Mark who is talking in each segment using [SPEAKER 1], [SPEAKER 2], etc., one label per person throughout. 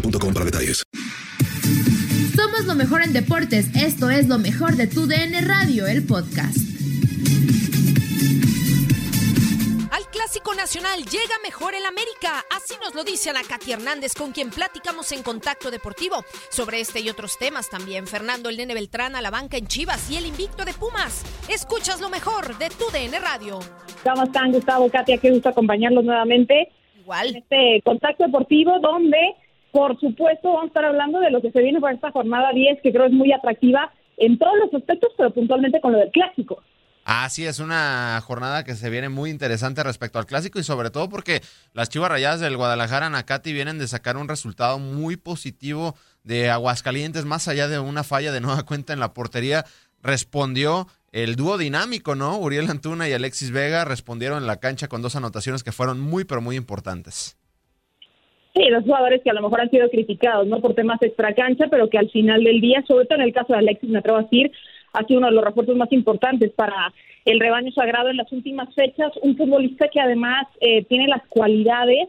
[SPEAKER 1] boostmobile.com para detalles.
[SPEAKER 2] Somos lo mejor en deportes. Esto es lo mejor de tu DN Radio, el podcast.
[SPEAKER 3] Al Clásico Nacional llega mejor el América. Así nos lo dice Ana Katy Hernández, con quien platicamos en Contacto Deportivo. Sobre este y otros temas también, Fernando El Nene Beltrán a la banca en Chivas y el invicto de Pumas. Escuchas lo mejor de tu DN Radio.
[SPEAKER 4] ¿Cómo están, Gustavo, Katia? Qué gusto acompañarlos nuevamente.
[SPEAKER 3] Igual.
[SPEAKER 4] En este Contacto Deportivo, donde, por supuesto, vamos a estar hablando de lo que se viene para esta jornada 10, que creo es muy atractiva en todos los aspectos, pero puntualmente con lo del Clásico.
[SPEAKER 5] Así es una jornada que se viene muy interesante respecto al clásico y sobre todo porque las Chivas Rayadas del Guadalajara Nakati vienen de sacar un resultado muy positivo de Aguascalientes, más allá de una falla de nueva cuenta en la portería, respondió el dúo dinámico, ¿no? Uriel Antuna y Alexis Vega respondieron en la cancha con dos anotaciones que fueron muy pero muy importantes.
[SPEAKER 4] Sí, dos jugadores que a lo mejor han sido criticados, ¿no? Por temas extracancha, pero que al final del día, sobre todo en el caso de Alexis, me atrevo a decir, ha sido uno de los refuerzos más importantes para el rebaño sagrado en las últimas fechas. Un futbolista que además eh, tiene las cualidades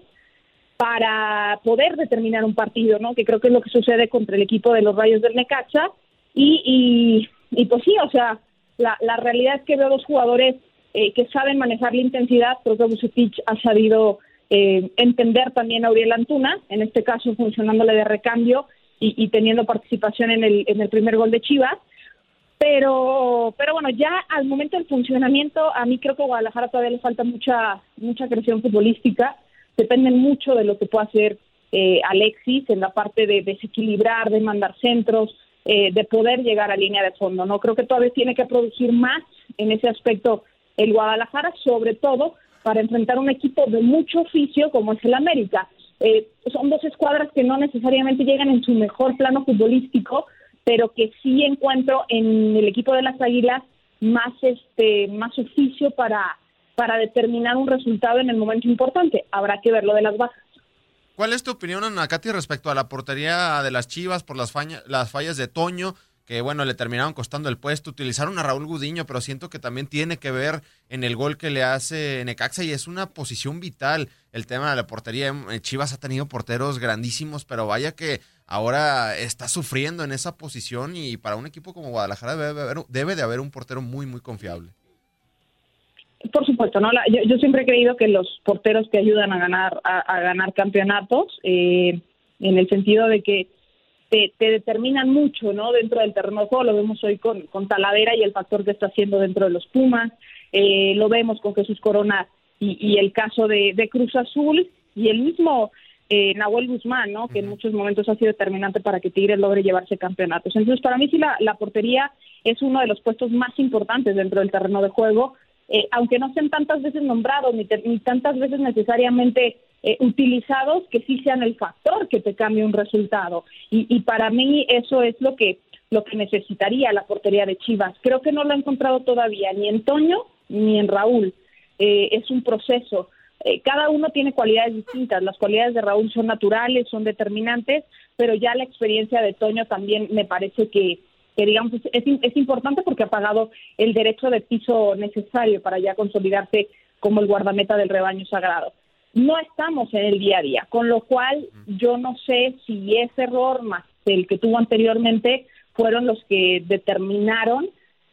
[SPEAKER 4] para poder determinar un partido, ¿no? Que creo que es lo que sucede contra el equipo de los Rayos del Necaxa. Y, y, y pues sí, o sea, la, la realidad es que veo dos jugadores eh, que saben manejar la intensidad. Creo que ha sabido eh, entender también a Uriel Antuna, en este caso funcionándole de recambio y, y teniendo participación en el, primer gol de Chivas. Pero, pero bueno, ya al momento del funcionamiento, a mí creo que a Guadalajara todavía le falta mucha, mucha creación futbolística. Depende mucho de lo que pueda hacer eh, Alexis en la parte de desequilibrar, de mandar centros, eh, de poder llegar a línea de fondo. No creo que todavía tiene que producir más en ese aspecto el Guadalajara, sobre todo para enfrentar un equipo de mucho oficio como es el América. Eh, son dos escuadras que no necesariamente llegan en su mejor plano futbolístico, pero que sí encuentro en el equipo de las Águilas más este más oficio para para determinar un resultado en el momento importante. Habrá que ver lo de las bajas.
[SPEAKER 5] ¿Cuál es tu opinión, Ana Katy, respecto a la portería de las Chivas por las, las fallas de Toño? Que bueno, le terminaron costando el puesto. Utilizaron a Raúl Gudiño, pero siento que también tiene que ver en el gol que le hace Necaxa y es una posición vital el tema de la portería. Eh, Chivas ha tenido porteros grandísimos, pero vaya que ahora está sufriendo en esa posición y para un equipo como Guadalajara debe de haber, debe de haber un portero muy, muy confiable.
[SPEAKER 4] Por supuesto, no. La- yo, yo siempre he creído que los porteros te ayudan a ganar a ganar campeonatos, eh, en el sentido de que te, te determinan mucho, ¿no? Dentro del terreno de juego lo vemos hoy con, con Talavera y el factor que está haciendo dentro de los Pumas, eh, lo vemos con Jesús Corona y, y el caso de, de Cruz Azul y el mismo eh, Nahuel Guzmán, ¿no? Que en muchos momentos ha sido determinante para que Tigres logre llevarse campeonatos. Entonces, para mí sí la, la portería es uno de los puestos más importantes dentro del terreno de juego, eh, aunque no sean tantas veces nombrados ni, ni tantas veces necesariamente eh, utilizados, que sí sean el factor que te cambie un resultado. Y, y para mí eso es lo que lo que necesitaría la portería de Chivas. Creo que no lo ha encontrado todavía ni en Toño ni en Raúl. Eh, es un proceso. Eh, cada uno tiene cualidades distintas. Las cualidades de Raúl son naturales, son determinantes, pero ya la experiencia de Toño también me parece que, digamos, es, es, importante porque ha pagado el derecho de piso necesario para ya consolidarse como el guardameta del rebaño sagrado. No estamos en el día a día, con lo cual yo no sé si ese error más el que tuvo anteriormente fueron los que determinaron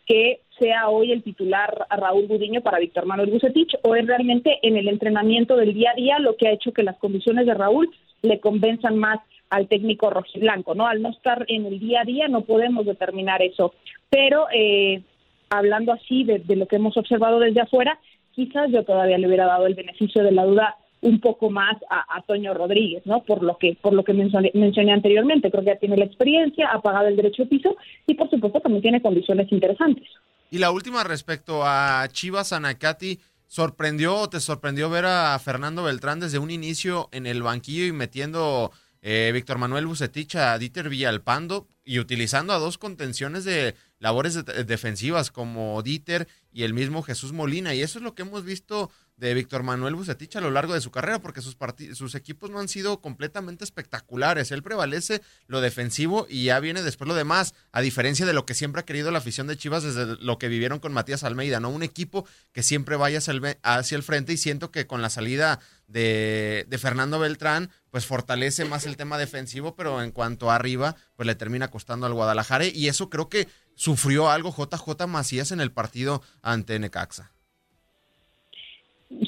[SPEAKER 4] que sea hoy el titular a Raúl Gudiño para Víctor Manuel Bucetich o es realmente en el entrenamiento del día a día lo que ha hecho que las condiciones de Raúl le convenzan más al técnico rojiblanco, ¿no? Al no estar en el día a día no podemos determinar eso, pero eh, hablando así de, de lo que hemos observado desde afuera, quizás yo todavía le hubiera dado el beneficio de la duda un poco más a, Toño Rodríguez, ¿no? Por lo que por lo que mencioné, anteriormente, creo que ya tiene la experiencia, ha pagado el derecho de piso y por supuesto también tiene condiciones interesantes.
[SPEAKER 5] Y la última respecto a Chivas Anacati, ¿sorprendió o te sorprendió ver a Fernando Beltrán desde un inicio en el banquillo y metiendo eh, Víctor Manuel Bucetich a Dieter Villalpando y utilizando a dos contenciones de labores defensivas como Dieter y el mismo Jesús Molina? Y eso es lo que hemos visto de Víctor Manuel Bucetich a lo largo de su carrera, porque sus, sus equipos no han sido completamente espectaculares. Él prevalece lo defensivo y ya viene después lo demás, a diferencia de lo que siempre ha querido la afición de Chivas desde lo que vivieron con Matías Almeida, ¿no? Un equipo que siempre vaya hacia el, frente y siento que con la salida de, Fernando Beltrán, pues fortalece más el tema defensivo, pero en cuanto arriba, pues le termina costando al Guadalajara y eso creo que sufrió algo JJ Macías en el partido ante Necaxa.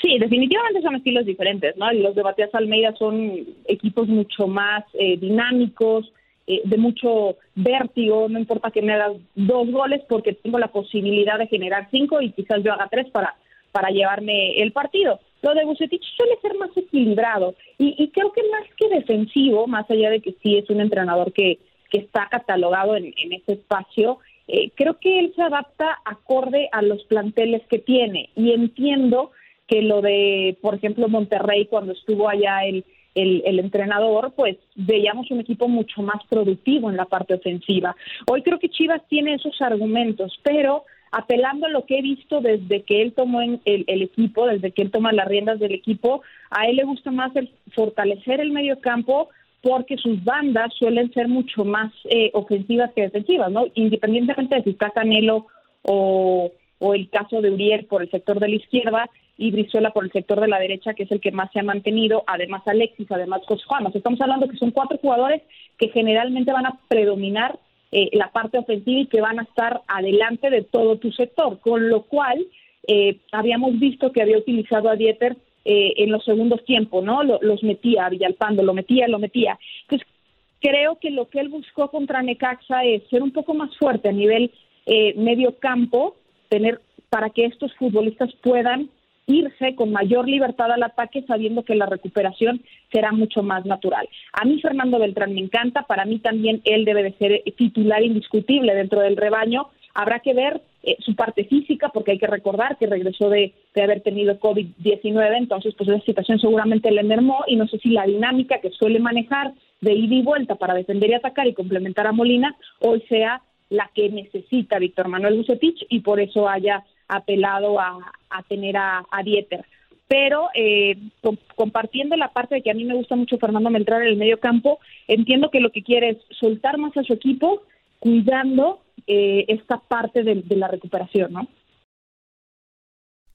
[SPEAKER 4] Sí, definitivamente son estilos diferentes, ¿no? Los de Matías Almeida son equipos mucho más eh, dinámicos, eh, de mucho vértigo, no importa que me hagas dos goles porque tengo la posibilidad de generar cinco y quizás yo haga tres para, para llevarme el partido. Lo de Bucetich suele ser más equilibrado y, y, creo que más que defensivo, más allá de que sí es un entrenador que, que está catalogado en, en ese espacio, eh, creo que él se adapta acorde a los planteles que tiene y entiendo que lo de, por ejemplo, Monterrey cuando estuvo allá el, el, entrenador, pues veíamos un equipo mucho más productivo en la parte ofensiva. Hoy creo que Chivas tiene esos argumentos, pero apelando a lo que he visto desde que él tomó el, el, equipo, desde que él toma las riendas del equipo, a él le gusta más el fortalecer el medio campo porque sus bandas suelen ser mucho más eh, ofensivas que defensivas, ¿no? Independientemente de si está Canelo o, o el caso de Uriel por el sector de la izquierda, y Brizuela por el sector de la derecha, que es el que más se ha mantenido, además Alexis, además Juan. Estamos hablando que son cuatro jugadores que generalmente van a predominar eh, la parte ofensiva y que van a estar adelante de todo tu sector, con lo cual eh, habíamos visto que había utilizado a Dieter eh, en los segundos tiempos, ¿no? los metía a Villalpando, lo metía, lo metía. Entonces, creo que lo que él buscó contra Necaxa es ser un poco más fuerte a nivel medio campo, tener para que estos futbolistas puedan irse con mayor libertad al ataque sabiendo que la recuperación será mucho más natural. A mí Fernando Beltrán me encanta, para mí también él debe de ser titular indiscutible dentro del rebaño. Habrá que ver eh, su parte física, porque hay que recordar que regresó de, haber tenido COVID-19, entonces pues esa situación seguramente le mermó y no sé si la dinámica que suele manejar de ida y vuelta para defender y atacar y complementar a Molina hoy sea la que necesita Víctor Manuel Bucetich y por eso haya apelado a, tener a, Dieter. Pero eh, compartiendo la parte de que a mí me gusta mucho Fernando Meltrar en el medio campo, entiendo que lo que quiere es soltar más a su equipo, cuidando eh, esta parte de, de la recuperación, ¿no?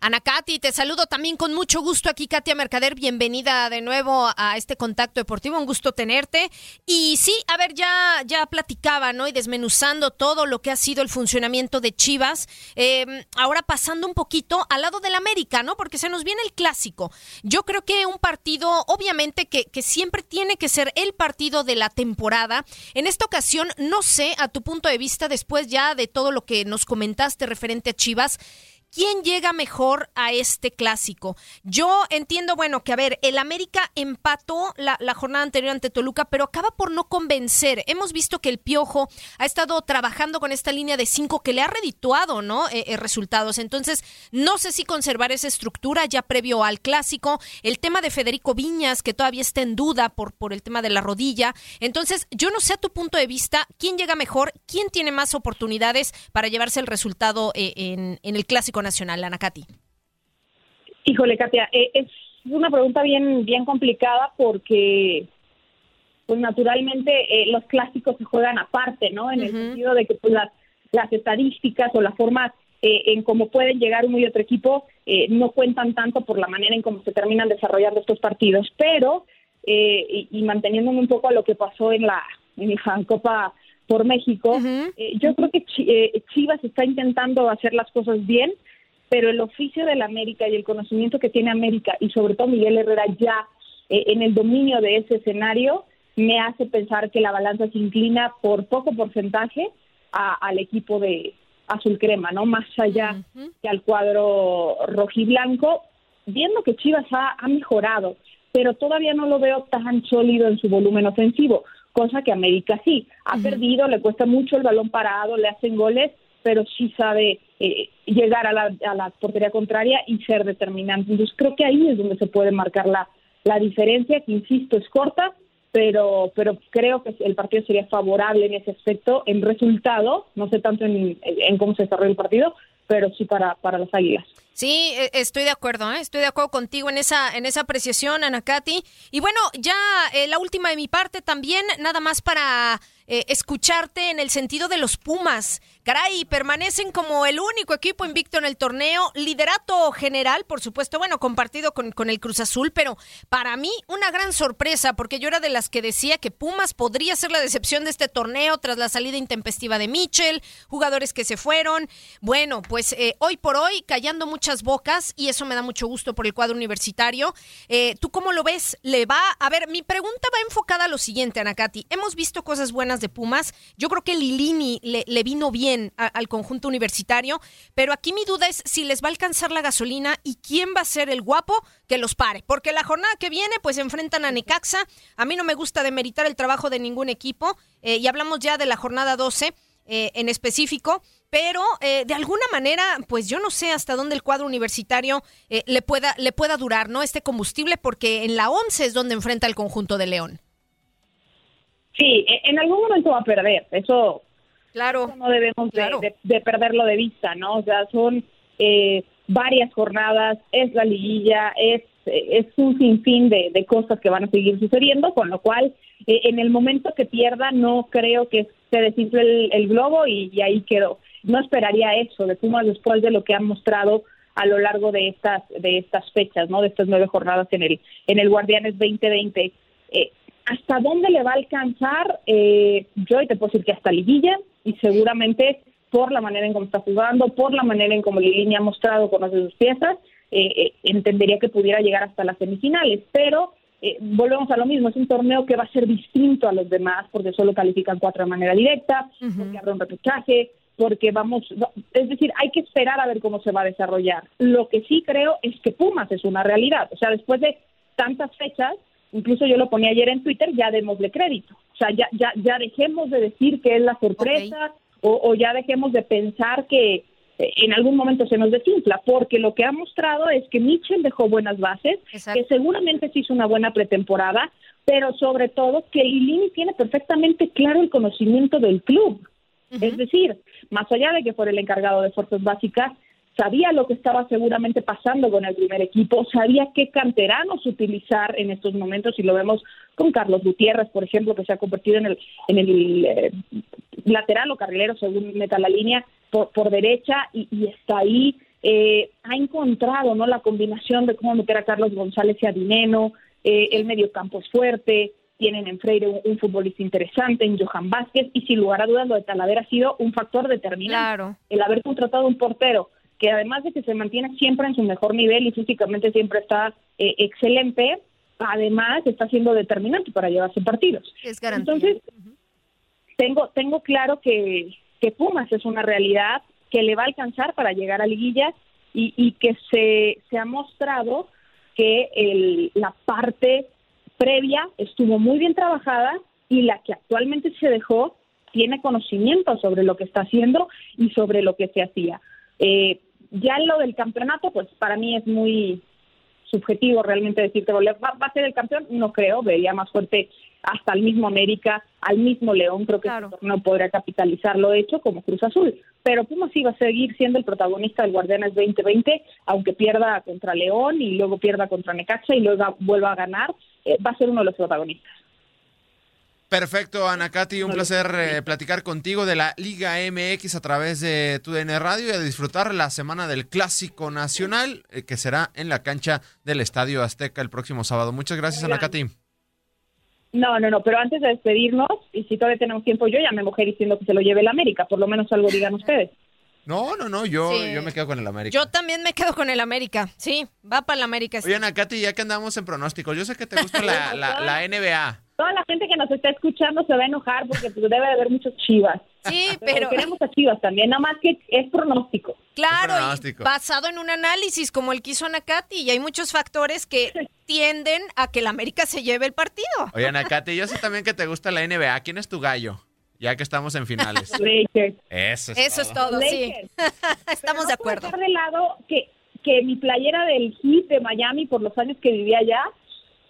[SPEAKER 3] Ana Katy, te saludo también con mucho gusto aquí, Katia Mercader. Bienvenida de nuevo a este contacto deportivo. Un gusto tenerte. Y sí, a ver, ya, ya platicaba, ¿no? Y desmenuzando todo lo que ha sido el funcionamiento de Chivas. Em, ahora pasando un poquito al lado del América, ¿no? Porque se nos viene el clásico. Yo creo que un partido, obviamente, que, que siempre tiene que ser el partido de la temporada. En esta ocasión, no sé, a tu punto de vista, después ya de todo lo que nos comentaste referente a Chivas, ¿Quién llega mejor a este clásico? Yo entiendo, bueno, que a ver, el América empató la, jornada anterior ante Toluca, pero acaba por no convencer. Hemos visto que el Piojo ha estado trabajando con esta línea de cinco que le ha redituado, ¿no? Eh, eh, resultados. Entonces, no sé si conservar esa estructura ya previo al clásico. El tema de Federico Viñas, que todavía está en duda por, por el tema de la rodilla. Entonces, yo no sé a tu punto de vista quién llega mejor, quién tiene más oportunidades para llevarse el resultado eh, en, en el clásico nacional, Ana Katy?
[SPEAKER 4] Híjole, Katia, eh, es una pregunta bien, bien complicada porque, pues naturalmente, eh, los clásicos se juegan aparte, ¿no? En el sentido de que pues, las, las estadísticas o la forma eh, en cómo pueden llegar uno y otro equipo no cuentan tanto por la manera en cómo se terminan desarrollando estos partidos, pero, y, y, manteniéndome un poco a lo que pasó en la, en la Copa por México, yo creo que Chivas está intentando hacer las cosas bien, pero el oficio de la América y el conocimiento que tiene América y sobre todo Miguel Herrera ya eh, en el dominio de ese escenario me hace pensar que la balanza se inclina por poco porcentaje al equipo de azul crema, ¿no? Más allá que al cuadro rojiblanco, viendo que Chivas ha, mejorado, pero todavía no lo veo tan sólido en su volumen ofensivo, cosa que América sí, ha perdido, le cuesta mucho el balón parado, le hacen goles, pero sí sabe eh, llegar a la, a la, portería contraria y ser determinante. Entonces creo que ahí es donde se puede marcar la, diferencia, que insisto, es corta, pero, pero creo que el partido sería favorable en ese aspecto, en resultado, no sé tanto en, cómo se desarrolla el partido, pero sí para, para las águilas.
[SPEAKER 3] Sí, e, estoy de acuerdo, ¿eh? estoy de acuerdo contigo en esa, en esa apreciación, Ana Katy. Y bueno, ya eh, la última de mi parte también, nada más para eh, escucharte en el sentido de los Pumas. Caray, permanecen como el único equipo invicto en el torneo. Liderato general, por supuesto, bueno, compartido con, el Cruz Azul, pero para mí una gran sorpresa, porque yo era de las que decía que Pumas podría ser la decepción de este torneo tras la salida intempestiva de Mitchell, jugadores que se fueron. Bueno, pues eh, hoy por hoy callando muchas bocas y eso me da mucho gusto por el cuadro universitario. Eh, ¿Tú cómo lo ves? ¿Le va? A ver, mi pregunta va enfocada a lo siguiente, Anacati. Hemos visto cosas buenas de Pumas. Yo creo que Lilini le, vino bien al conjunto universitario, pero aquí mi duda es si les va a alcanzar la gasolina y quién va a ser el guapo que los pare, porque la jornada que viene pues enfrentan a Necaxa. A mí no me gusta demeritar el trabajo de ningún equipo eh, y hablamos ya de la jornada 12 eh, en específico pero eh, de alguna manera, pues yo no sé hasta dónde el cuadro universitario le pueda le pueda durar, ¿no? Este combustible, porque en la 11 es donde enfrenta el conjunto de León.
[SPEAKER 4] Sí, e, en algún momento va a perder, eso,
[SPEAKER 3] claro,
[SPEAKER 4] no debemos De, perderlo de vista, ¿no? O sea, son eh, varias jornadas, es la liguilla, es, es un sinfín de, de cosas que van a seguir sucediendo, con lo cual eh, en el momento que pierda no creo que se desinfle el, globo y, ahí quedó. No esperaría eso de Pumas después de lo que han mostrado a lo largo de estas de estas fechas, ¿no? De estas nueve jornadas en el en el Guardianes 2020. Eh, ¿Hasta dónde le va a alcanzar? Eh, yo te puedo decir que hasta liguilla y seguramente por la manera en cómo está jugando, por la manera en cómo Lilini ha mostrado con las de sus piezas, eh, eh, entendería que pudiera llegar hasta las semifinales, pero eh, volvemos a lo mismo, es un torneo que va a ser distinto a los demás porque solo califican cuatro de manera directa, porque habrá un repechaje, porque vamos, es decir, hay que esperar a ver cómo se va a desarrollar. Lo que sí creo es que Pumas es una realidad, o sea, después de tantas fechas, incluso yo lo ponía ayer en Twitter, ya démosle crédito. O sea, ya, ya, ya dejemos de decir que es la sorpresa o, ya dejemos de pensar que eh, en algún momento se nos desinfla, porque lo que ha mostrado es que Mitchell dejó buenas bases, que seguramente se hizo una buena pretemporada, pero sobre todo que Lilini tiene perfectamente claro el conocimiento del club. Es decir, más allá de que fuera el encargado de fuerzas básicas, sabía lo que estaba seguramente pasando con el primer equipo, sabía qué canteranos utilizar en estos momentos y lo vemos con Carlos Gutiérrez, por ejemplo, que se ha convertido en el, en el eh, lateral o carrilero, según meta la línea, por, por derecha y, está ahí eh, ha encontrado no la combinación de cómo meter a Carlos González y a Dineno, eh, el medio campo es fuerte, tienen en Freire un, un, futbolista interesante, en Johan Vázquez, y sin lugar a dudas lo de Talavera ha sido un factor determinante.
[SPEAKER 3] Claro.
[SPEAKER 4] El haber contratado un portero que además de que se mantiene siempre en su mejor nivel y físicamente siempre está eh, excelente, además está siendo determinante para llevarse partidos.
[SPEAKER 3] Es garantía.
[SPEAKER 4] Entonces, tengo, tengo claro que, que Pumas es una realidad que le va a alcanzar para llegar a liguilla y, y que se, se ha mostrado que el, la parte previa estuvo muy bien trabajada y la que actualmente se dejó tiene conocimiento sobre lo que está haciendo y sobre lo que se hacía. Eh, ya lo del campeonato, pues para mí es muy subjetivo realmente decirte, ¿va, va a ser el campeón? No creo, vería más fuerte hasta el mismo América, al mismo León, creo que claro. no podría capitalizar lo hecho como Cruz Azul. Pero Pumas va a seguir siendo el protagonista del Guardianes 2020, aunque pierda contra León y luego pierda contra Necaxa y luego vuelva a ganar, eh, va a ser uno de los protagonistas.
[SPEAKER 5] Perfecto, Ana Katy, un placer eh, platicar contigo de la Liga MX a través de TUDN Radio y a disfrutar la semana del Clásico Nacional eh, que será en la cancha del Estadio Azteca el próximo sábado. Muchas gracias, Ana Katy.
[SPEAKER 4] No, no, no, pero antes de despedirnos, y si todavía tenemos tiempo, yo ya me mojé diciendo que se lo lleve el América, por lo menos algo digan ustedes.
[SPEAKER 5] No, no, no, yo, sí. yo me quedo con el América.
[SPEAKER 3] Yo también me quedo con el América, sí, va para el América.
[SPEAKER 5] Oye, Ana Katy, ya que andamos en pronósticos, yo sé que te gusta la, la, la NBA
[SPEAKER 4] toda la gente que nos está escuchando se va a enojar porque pues, debe de haber muchos chivas.
[SPEAKER 3] Sí, pero... pero...
[SPEAKER 4] Queremos a chivas también, nada más que es pronóstico.
[SPEAKER 3] Claro,
[SPEAKER 5] es pronóstico.
[SPEAKER 3] basado en un análisis como el que hizo Anacati, y hay muchos factores que tienden a que la América se lleve el partido.
[SPEAKER 5] Oye, Anacati, yo sé también que te gusta la NBA. ¿Quién es tu gallo? Ya que estamos en finales.
[SPEAKER 4] Lakers.
[SPEAKER 5] Eso es
[SPEAKER 3] Eso
[SPEAKER 5] todo.
[SPEAKER 3] es todo, sí. estamos
[SPEAKER 4] no
[SPEAKER 3] de acuerdo.
[SPEAKER 4] de lado que, que mi playera del Heat de Miami por los años que vivía allá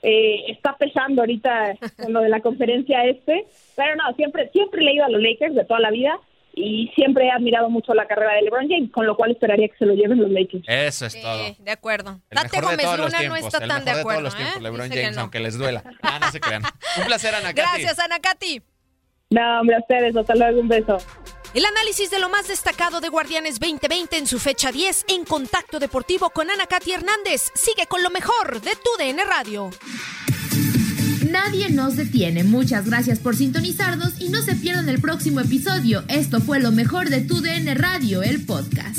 [SPEAKER 4] eh, está pesando ahorita con lo de la conferencia este, pero no, siempre, siempre he leído a los Lakers de toda la vida y siempre he admirado mucho la carrera de LeBron James, con lo cual esperaría que se lo lleven los Lakers.
[SPEAKER 5] Eso es todo.
[SPEAKER 3] Sí, de acuerdo.
[SPEAKER 5] El
[SPEAKER 3] Tate
[SPEAKER 5] de
[SPEAKER 3] Gómez Luna
[SPEAKER 5] tiempos,
[SPEAKER 3] no está tan de acuerdo.
[SPEAKER 5] todos los tiempos,
[SPEAKER 3] ¿eh?
[SPEAKER 5] LeBron
[SPEAKER 3] Dice
[SPEAKER 5] James,
[SPEAKER 3] no.
[SPEAKER 5] aunque les duela. Ah, no se crean. Un placer, Ana Katy.
[SPEAKER 3] Gracias, Ana Katy.
[SPEAKER 4] No, hombre, a ustedes, hasta luego, un beso.
[SPEAKER 3] El análisis de lo más destacado de Guardianes 2020 en su fecha 10 en Contacto Deportivo con Ana Katy Hernández. Sigue con lo mejor de tu DN Radio.
[SPEAKER 2] Nadie nos detiene. Muchas gracias por sintonizarnos y no se pierdan el próximo episodio. Esto fue lo mejor de tu DN Radio, el podcast.